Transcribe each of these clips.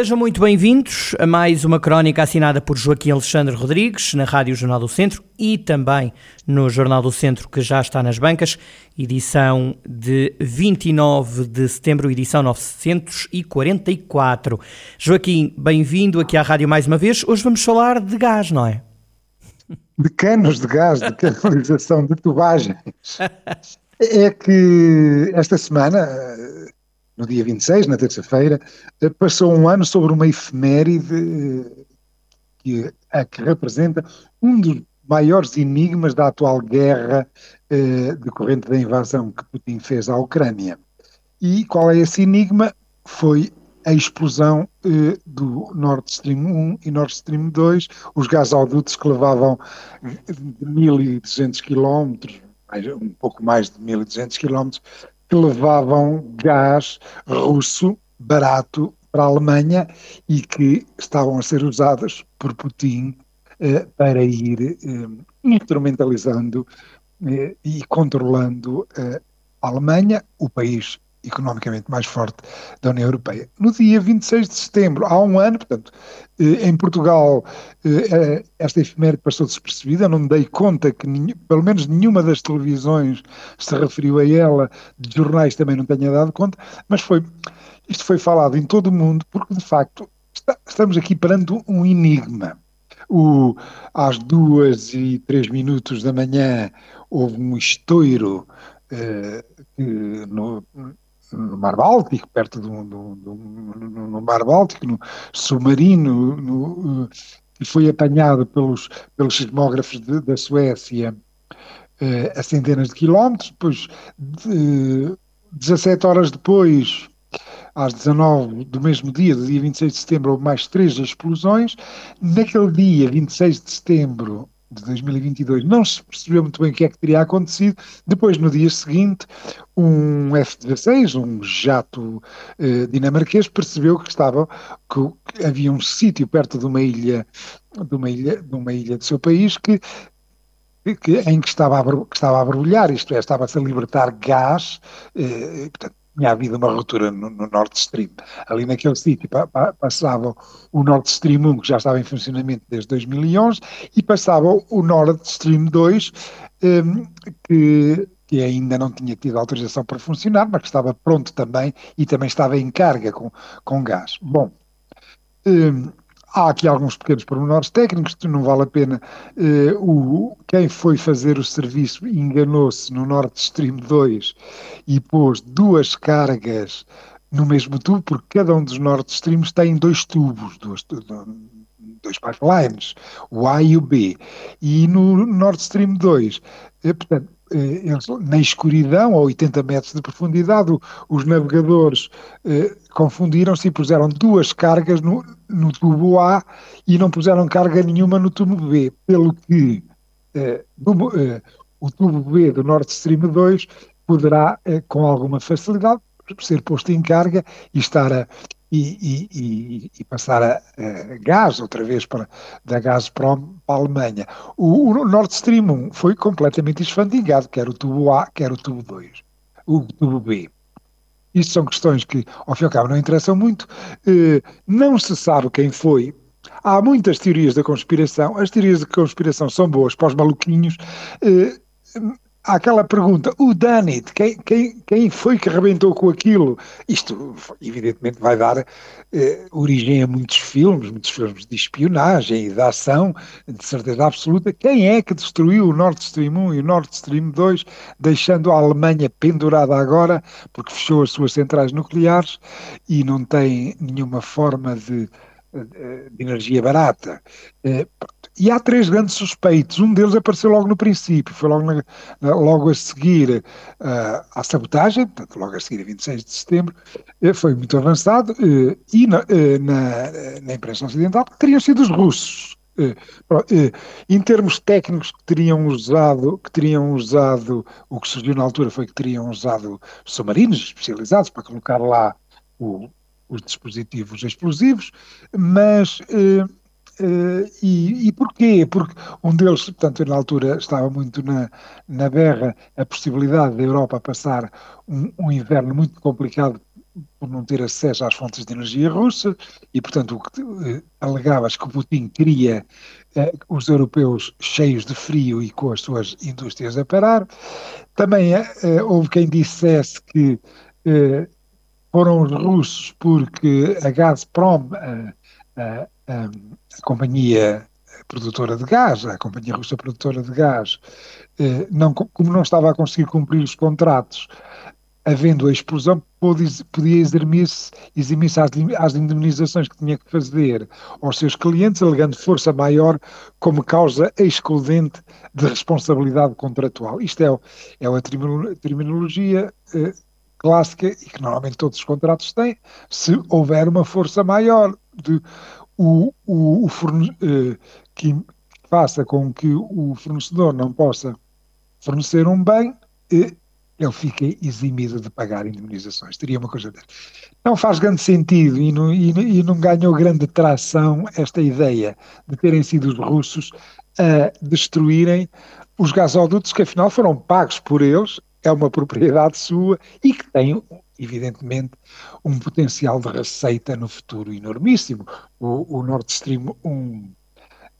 Sejam muito bem-vindos a mais uma crónica assinada por Joaquim Alexandre Rodrigues na Rádio Jornal do Centro e também no Jornal do Centro que já está nas bancas, edição de 29 de setembro, edição 944. Joaquim, bem-vindo aqui à rádio mais uma vez. Hoje vamos falar de gás, não é? De canos de gás, de canalização, de tubagens. É que esta semana no dia 26, na terça-feira, eh, passou um ano sobre uma efeméride eh, que, a que representa um dos maiores enigmas da atual guerra eh, decorrente da invasão que Putin fez à Ucrânia. E qual é esse enigma? Foi a explosão eh, do Nord Stream 1 e Nord Stream 2, os gasodutos que levavam 1.200 quilómetros, um pouco mais de 1.200 quilómetros, que levavam gás russo barato para a Alemanha e que estavam a ser usadas por Putin eh, para ir eh, instrumentalizando eh, e controlando eh, a Alemanha, o país economicamente mais forte da União Europeia. No dia 26 de setembro, há um ano, portanto, eh, em Portugal, eh, esta efeméride passou despercebida, não me dei conta que, pelo menos, nenhuma das televisões se referiu a ela, de jornais também não tenha dado conta, mas foi, isto foi falado em todo o mundo, porque, de facto, está, estamos aqui perante um enigma. O, às duas e três minutos da manhã houve um estouro uh, no, no Mar Báltico, perto do, do, no Mar Báltico, no submarino, no, que foi apanhado pelos, pelos sismógrafos de, da Suécia eh, a centenas de quilómetros, depois de, 17 horas depois, às 19 do mesmo dia, do dia 26 de setembro, houve mais três explosões. Naquele dia, 26 de setembro, de 2022 não se percebeu muito bem o que é que teria acontecido. Depois, no dia seguinte, um F-16, um jato eh, dinamarquês, percebeu que estava que, havia um sítio perto de uma ilha, de uma ilha, de uma ilha do seu país que que, em que estava, a, que estava a borbulhar, isto é, estava-se a libertar gás, eh, portanto, tinha havido uma ruptura no, no Nord Stream. Ali naquele sítio pa, pa, passava o Nord Stream 1, que já estava em funcionamento desde 2011, e passava o Nord Stream 2, um, que, que ainda não tinha tido autorização para funcionar, mas que estava pronto também e também estava em carga com, com gás. Bom, um, Há aqui alguns pequenos pormenores técnicos, não vale a pena. Uh, o, quem foi fazer o serviço enganou-se no Nord Stream 2 e pôs duas cargas no mesmo tubo, porque cada um dos Nord Streams tem dois tubos, dois, dois pipelines, o A e o B. E no Nord Stream 2, eh, portanto, eh, eles, na escuridão, a 80 metros de profundidade, os navegadores eh, confundiram-se e puseram duas cargas no, no, tubo A e não puseram carga nenhuma no tubo B, pelo que eh, do, eh, o tubo B do Nord Stream 2 poderá, eh, com alguma facilidade, ser posto em carga e estar a, e, e, e, passar a, a, gás outra vez para, da gás para, a Alemanha. O, o Nord Stream 1 foi completamente esfandigado, quer o tubo A, quer o tubo 2, o tubo B. Isto são questões que, ao fim e ao cabo, não interessam muito. Eh, não se sabe quem foi. Há muitas teorias da conspiração. As teorias da conspiração são boas para os maluquinhos. Aquela pergunta, o done it, quem, quem, quem foi que arrebentou com aquilo? Isto, evidentemente, vai dar eh, origem a muitos filmes, muitos filmes de espionagem e de ação, de certeza absoluta. Quem é que destruiu o Nord Stream 1 e o Nord Stream 2, deixando a Alemanha pendurada agora, porque fechou as suas centrais nucleares e não tem nenhuma forma de de energia barata. Eh, e há três grandes suspeitos. Um deles apareceu logo no princípio, foi logo, na, logo a seguir uh, à sabotagem, portanto, logo a seguir a 26 de setembro, uh, foi muito avançado, uh, e na, na, na, imprensa ocidental teriam sido os russos. Em termos técnicos que teriam usado, que teriam usado, o que surgiu na altura foi que teriam usado submarinos especializados para colocar lá o, os dispositivos explosivos, mas Uh, e, e porquê? Porque um deles, portanto, na altura estava muito na, na berra a possibilidade da Europa passar um, um inverno muito complicado por não ter acesso às fontes de energia russa e, portanto, o que uh, alegava-se que o Putin queria uh, os europeus cheios de frio e com as suas indústrias a parar. Também houve quem dissesse que foram os russos porque a Gazprom, a, a, a companhia produtora de gás, a companhia russa produtora de gás, eh, não, como não estava a conseguir cumprir os contratos, havendo a explosão, podia eximir-se eximir às, indemnizações que tinha que fazer aos seus clientes, alegando força maior como causa excludente de responsabilidade contratual. Isto é, é a terminologia eh, clássica e que normalmente todos os contratos têm, se houver uma força maior de o, o, o forne, eh, que faça com que o fornecedor não possa fornecer um bem, eh, ele fica eximido de pagar indemnizações. Teria uma coisa dessa. Não faz grande sentido e não, e, e não ganhou grande tração esta ideia de terem sido os russos a destruírem os gasodutos que afinal foram pagos por eles, é uma propriedade sua e que tem evidentemente, um potencial de receita no futuro enormíssimo. O, o Nord Stream 1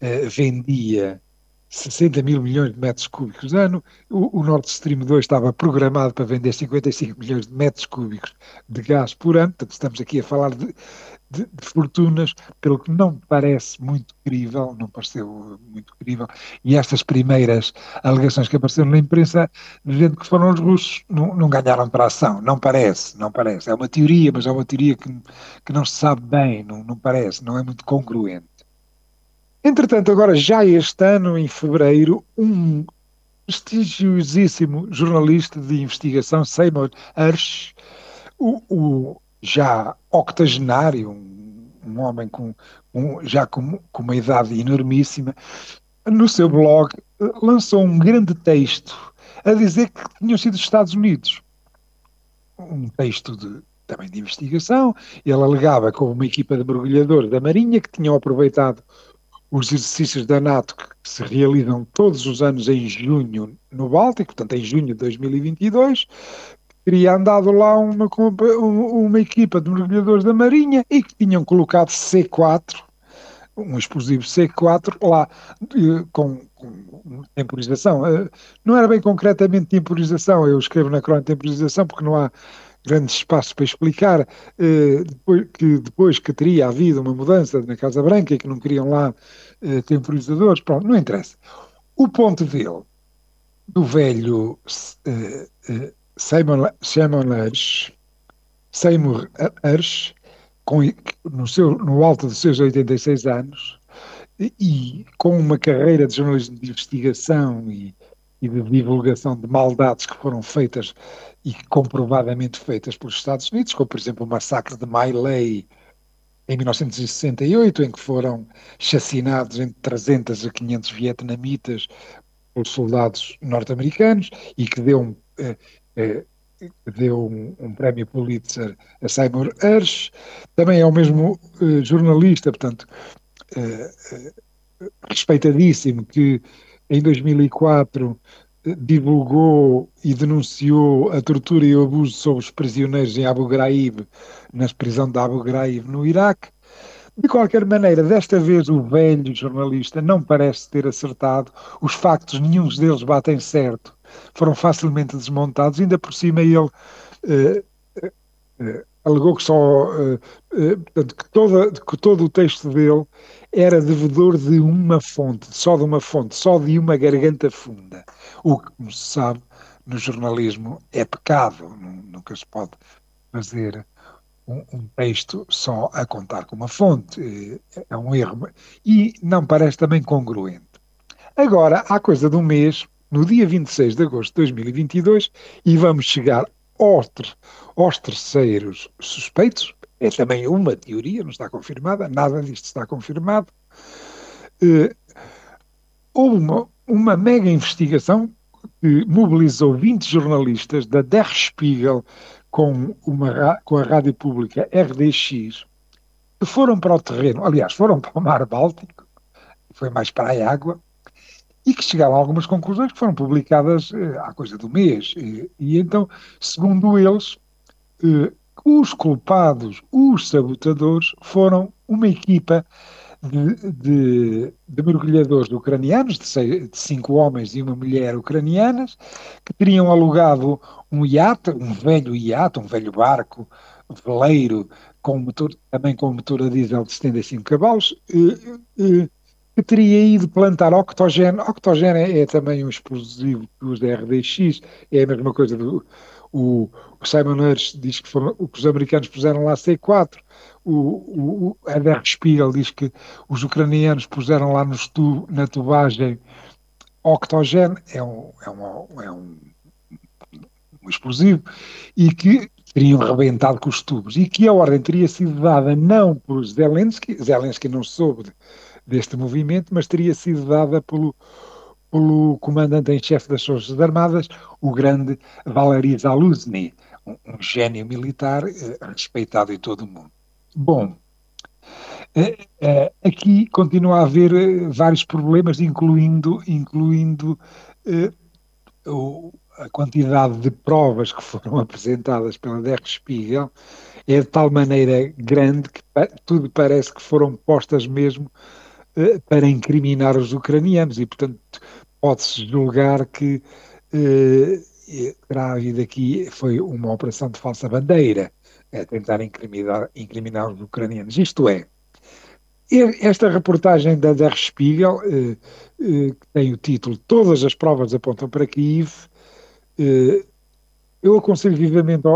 eh, vendia 60 mil milhões de metros cúbicos. Ano, o, o Nord Stream 2 estava programado para vender 55 milhões de metros cúbicos de gás por ano, portanto estamos aqui a falar de de, de, fortunas, pelo que não parece muito crível, não pareceu muito crível, e estas primeiras alegações que apareceram na imprensa, dizendo que foram os russos, não, não ganharam para a ação, não parece, não parece, é uma teoria, mas é uma teoria que, que não se sabe bem, não, não parece, não é muito congruente. Entretanto, agora já este ano, em fevereiro, um prestigiosíssimo jornalista de investigação, Seymour Hersh, o, o já octogenário, um, um homem com, um, já com, com uma idade enormíssima, no seu blog lançou um grande texto a dizer que tinham sido os Estados Unidos. Um texto de, também de investigação. Ele alegava como uma equipa de mergulhadores da Marinha que tinham aproveitado os exercícios da NATO que se realizam todos os anos em junho no Báltico, portanto em junho de 2022, teria andado lá uma, uma equipa de mergulhadores da Marinha e que tinham colocado C4, um explosivo C4 lá com, com temporização. Eh, não era bem concretamente temporização, eu escrevo na crónica temporização porque não há grandes espaços para explicar eh, depois, que depois que teria havido uma mudança na Casa Branca e que não queriam lá eh, temporizadores, pronto, não interessa. O ponto dele, do velho Simon, Simon Hersh, Seymour Hersh, no, seu, no alto dos seus 86 anos, e com uma carreira de jornalismo de investigação e, e de divulgação de maldades que foram feitas e comprovadamente feitas pelos Estados Unidos, como por exemplo o massacre de Lai em 1968, em que foram chacinados entre 300 a 500 vietnamitas pelos soldados norte-americanos e que deu um, eh, eh, deu um, um, prémio Pulitzer a Seymour Hersh, também é o mesmo eh, jornalista, portanto, eh, respeitadíssimo, que em 2004 divulgou e denunciou a tortura e o abuso sobre os prisioneiros em Abu Ghraib, na prisão de Abu Ghraib no Iraque. De qualquer maneira, desta vez o velho jornalista não parece ter acertado, os factos, nenhum deles batem certo. Foram facilmente desmontados, ainda por cima ele uh, uh, alegou que só portanto, que, toda, que todo o texto dele era devedor de uma fonte, só de uma fonte, só de uma garganta funda. O que, como se sabe, no jornalismo é pecado, nunca se pode fazer um, um, texto só a contar com uma fonte, é um erro. E não parece também congruente. Agora, há coisa de um mês, no dia 26 de agosto de 2022 e vamos chegar aos, aos terceiros suspeitos. É também uma teoria, não está confirmada, nada disto está confirmado. eh, houve uma, uma mega investigação que mobilizou 20 jornalistas da Der Spiegel com, uma, com a rádio pública RDX, que foram para o terreno, aliás, foram para o Mar Báltico, foi mais para a água, e que chegaram a algumas conclusões que foram publicadas eh, há coisa do mês. E, e então, segundo eles, eh, os culpados, os sabotadores, foram uma equipa de, de, de mergulhadores ucranianos, de, seis, de, cinco homens e uma mulher ucranianas, que teriam alugado um iate, um velho iate, um velho barco veleiro, com motor, também com motor a diesel de 75 cavalos, eh, eh, que teria ido plantar octogênio. Octogênio é, é também um explosivo dos RDX, é a mesma coisa do. O, o Simon Hirsch diz que, que os americanos puseram lá C4, o, o, a Der Spiegel diz que os ucranianos puseram lá stu, na tubagem octogênio, é um, é, uma, é um, um explosivo, e que teriam rebentado com os tubos, e que a ordem teria sido dada não por Zelensky, Zelensky não soube deste movimento, mas teria sido dada pelo, pelo comandante em chefe das Forças Armadas, o grande Valery Zaluzny, um, um gênio militar eh, respeitado em todo o mundo. Bom, eh, eh, aqui continua a haver vários problemas, incluindo, incluindo a quantidade de provas que foram apresentadas pela Der Spiegel é de tal maneira grande que tudo parece que foram postas mesmo para incriminar os ucranianos e, portanto, pode-se julgar que eh, terá havido aqui foi uma operação de falsa bandeira, é tentar incriminar, incriminar os ucranianos. Isto é, esta reportagem da Der Spiegel, eh, eh, que tem o título Todas as provas apontam para Kiev, eh, eu aconselho vivamente ao,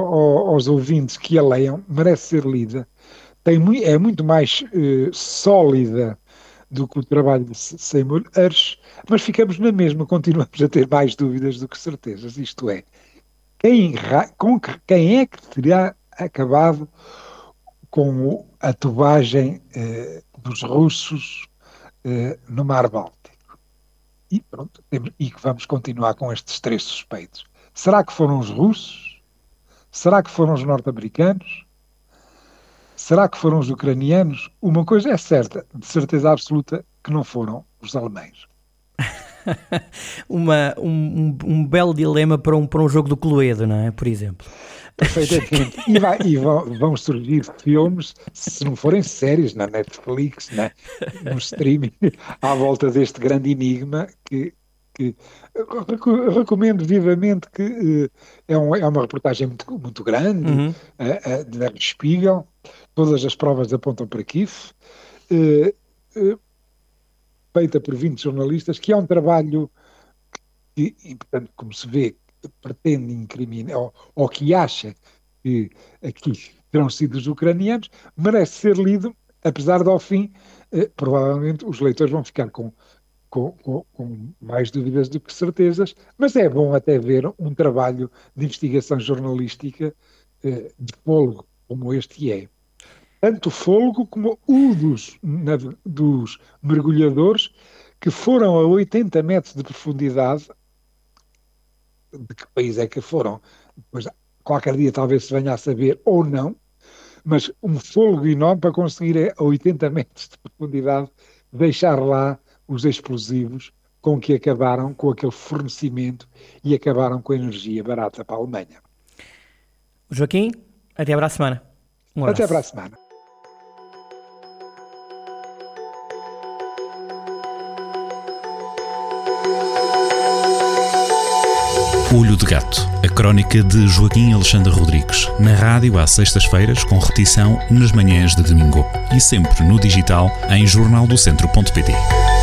aos ouvintes que a leiam, merece ser lida, tem, é muito mais eh, sólida do que o trabalho de Seymour Hersh, mas ficamos na mesma, continuamos a ter mais dúvidas do que certezas. Isto é, quem, com, quem é que terá acabado com a tubagem eh, dos russos eh, no Mar Báltico? E pronto, e vamos continuar com estes três suspeitos. Será que foram os russos? Será que foram os norte-americanos? Será que foram os ucranianos? Uma coisa é certa, de certeza absoluta, que não foram os alemães. Uma, um, um, belo dilema para um, para um jogo do Cluedo, não é? Por exemplo. Perfeitamente. E, vai, e vão, vão, surgir filmes, se não forem séries, na Netflix, no streaming, à volta deste grande enigma que, que recomendo vivamente que uh, é, um, é, uma reportagem muito, muito grande uhum. uh, de Spiegel todas as provas apontam para eh, eh, feita por 20 jornalistas, que é um trabalho que, e, portanto, como se vê, pretende incriminar, ou, ou que acha que aqui terão sido os ucranianos, merece ser lido, apesar de ao fim, eh, provavelmente os leitores vão ficar com, com, com, com, mais dúvidas do que certezas, mas é bom até ver um trabalho de investigação jornalística eh, de fôlego como este é tanto fôlego como o dos, na, dos mergulhadores que foram a 80 metros de profundidade. De que país é que foram? Depois, qualquer dia talvez se venha a saber ou não, mas um fôlego enorme para conseguir a 80 metros de profundidade deixar lá os explosivos com que acabaram com aquele fornecimento e acabaram com a energia barata para a Alemanha. Joaquim, até para a semana. Um até para a semana. Olho de Gato, a crónica de Joaquim Alexandre Rodrigues, na rádio às sextas-feiras, com repetição nas manhãs de domingo e sempre no digital em jornaldocentro.pt.